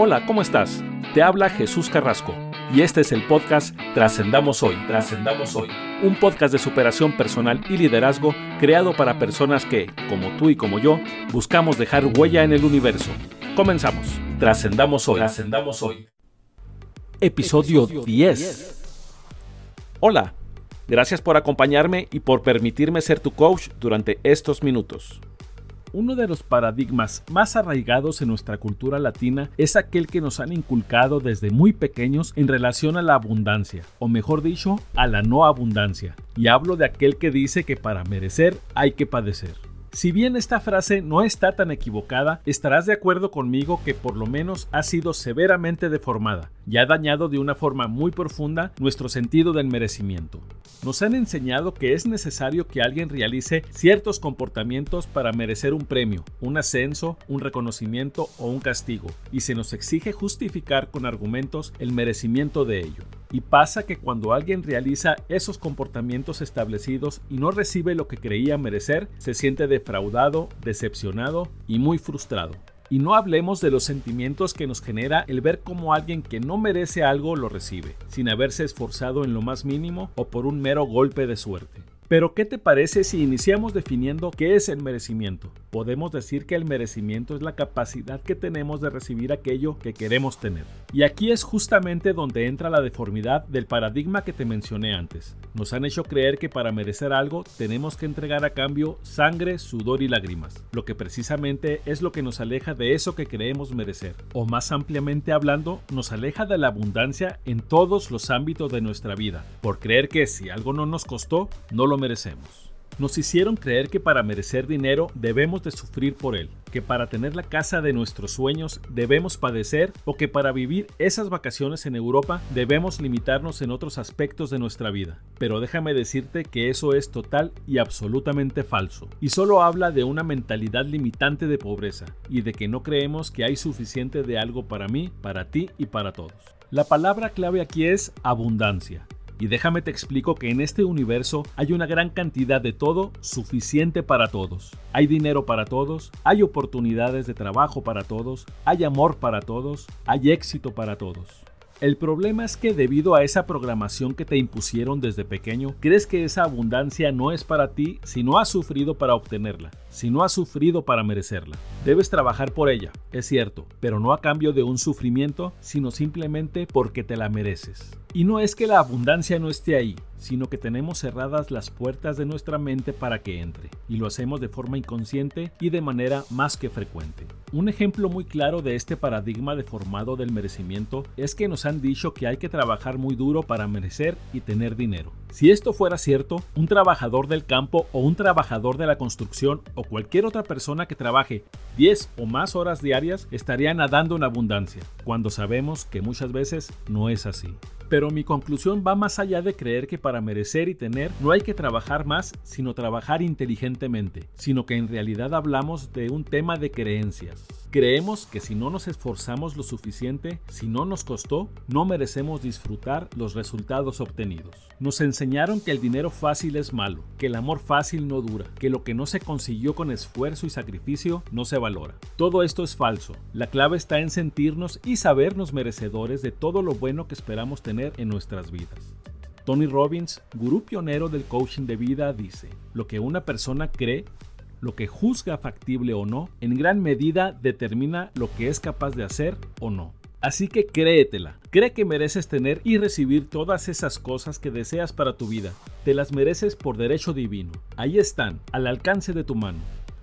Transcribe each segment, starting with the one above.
Hola, ¿cómo estás? Te habla Jesús Carrasco y este es el podcast Trascendamos Hoy. Trascendamos Hoy. Un podcast de superación personal y liderazgo creado para personas que, como tú y como yo, buscamos dejar huella en el universo. Comenzamos. Trascendamos Hoy. Trascendamos Hoy. Episodio 10. Hola. Gracias por acompañarme y por permitirme ser tu coach durante estos minutos. Uno de los paradigmas más arraigados en nuestra cultura latina es aquel que nos han inculcado desde muy pequeños en relación a la abundancia, o mejor dicho, a la no abundancia. Y hablo de aquel que dice que para merecer hay que padecer. Si bien esta frase no está tan equivocada, estarás de acuerdo conmigo que por lo menos ha sido severamente deformada y ha dañado de una forma muy profunda nuestro sentido del merecimiento. Nos han enseñado que es necesario que alguien realice ciertos comportamientos para merecer un premio, un ascenso, un reconocimiento o un castigo, y se nos exige justificar con argumentos el merecimiento de ello. Y pasa que cuando alguien realiza esos comportamientos establecidos y no recibe lo que creía merecer, se siente defraudado, decepcionado y muy frustrado. Y no hablemos de los sentimientos que nos genera el ver cómo alguien que no merece algo lo recibe, sin haberse esforzado en lo más mínimo o por un mero golpe de suerte. Pero ¿qué te parece si iniciamos definiendo qué es el merecimiento? Podemos decir que el merecimiento es la capacidad que tenemos de recibir aquello que queremos tener. Y aquí es justamente donde entra la deformidad del paradigma que te mencioné antes. Nos han hecho creer que para merecer algo tenemos que entregar a cambio sangre, sudor y lágrimas, lo que precisamente es lo que nos aleja de eso que creemos merecer. O más ampliamente hablando, nos aleja de la abundancia en todos los ámbitos de nuestra vida, por creer que si algo no nos costó, no lo merecemos. Nos hicieron creer que para merecer dinero debemos de sufrir por él, que para tener la casa de nuestros sueños debemos padecer o que para vivir esas vacaciones en Europa debemos limitarnos en otros aspectos de nuestra vida. Pero déjame decirte que eso es total y absolutamente falso, y solo habla de una mentalidad limitante de pobreza y de que no creemos que hay suficiente de algo para mí, para ti y para todos. La palabra clave aquí es abundancia. Y déjame te explico que en este universo hay una gran cantidad de todo suficiente para todos. Hay dinero para todos, hay oportunidades de trabajo para todos, hay amor para todos, hay éxito para todos. El problema es que debido a esa programación que te impusieron desde pequeño, crees que esa abundancia no es para ti si no has sufrido para obtenerla, si no has sufrido para merecerla. Debes trabajar por ella, es cierto, pero no a cambio de un sufrimiento, sino simplemente porque te la mereces. Y no es que la abundancia no esté ahí, sino que tenemos cerradas las puertas de nuestra mente para que entre, y lo hacemos de forma inconsciente y de manera más que frecuente. Un ejemplo muy claro de este paradigma deformado del merecimiento es que nos han dicho que hay que trabajar muy duro para merecer y tener dinero. Si esto fuera cierto, un trabajador del campo o un trabajador de la construcción o cualquier otra persona que trabaje 10 o más horas diarias estaría nadando en abundancia, cuando sabemos que muchas veces no es así. Pero mi conclusión va más allá de creer que para merecer y tener no hay que trabajar más, sino trabajar inteligentemente, sino que en realidad hablamos de un tema de creencias. Creemos que si no nos esforzamos lo suficiente, si no nos costó, no merecemos disfrutar los resultados obtenidos. Nos enseñaron que el dinero fácil es malo, que el amor fácil no dura, que lo que no se consiguió con esfuerzo y sacrificio no se valora. Todo esto es falso. La clave está en sentirnos y sabernos merecedores de todo lo bueno que esperamos tener en nuestras vidas. Tony Robbins, gurú pionero del coaching de vida, dice, lo que una persona cree lo que juzga factible o no, en gran medida determina lo que es capaz de hacer o no. Así que créetela, cree que mereces tener y recibir todas esas cosas que deseas para tu vida. Te las mereces por derecho divino. Ahí están, al alcance de tu mano.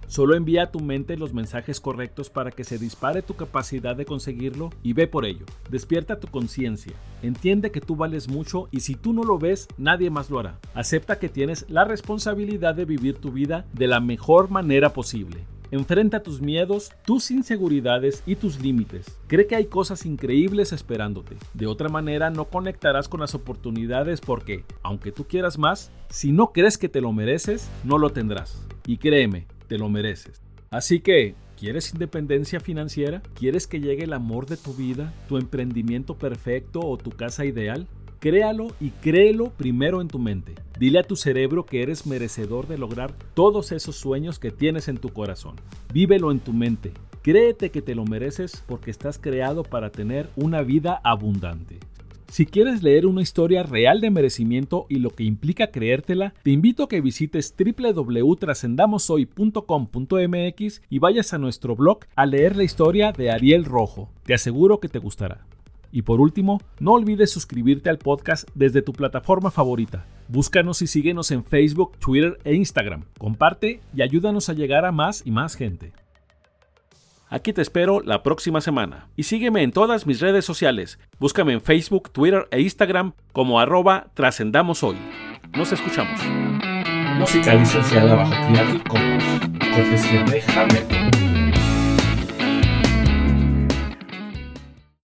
Solo envía a tu mente los mensajes correctos para que se dispare tu capacidad de conseguirlo y ve por ello. Despierta tu conciencia. Entiende que tú vales mucho y si tú no lo ves, nadie más lo hará. Acepta que tienes la responsabilidad de vivir tu vida de la mejor manera posible. Enfrenta tus miedos, tus inseguridades y tus límites. Cree que hay cosas increíbles esperándote. De otra manera no conectarás con las oportunidades porque, aunque tú quieras más, si no crees que te lo mereces, no lo tendrás. Y créeme, te lo mereces. Así que, ¿quieres independencia financiera? ¿Quieres que llegue el amor de tu vida, tu emprendimiento perfecto o tu casa ideal? Créalo y créelo primero en tu mente. Dile a tu cerebro que eres merecedor de lograr todos esos sueños que tienes en tu corazón. Vívelo en tu mente. Créete que te lo mereces porque estás creado para tener una vida abundante. Si quieres leer una historia real de merecimiento y lo que implica creértela, te invito a que visites www.trascendamoshoy.com.mx y vayas a nuestro blog a leer la historia de Ariel Rojo. Te aseguro que te gustará. Y por último, no olvides suscribirte al podcast desde tu plataforma favorita. Búscanos y síguenos en Facebook, Twitter e Instagram. Comparte y ayúdanos a llegar a más y más gente. Aquí te espero la próxima semana. Y sígueme en todas mis redes sociales. Búscame en Facebook, Twitter e Instagram como arroba trascendamos hoy. Nos escuchamos. Música licenciada bajo Creative Commons. Cortesía de.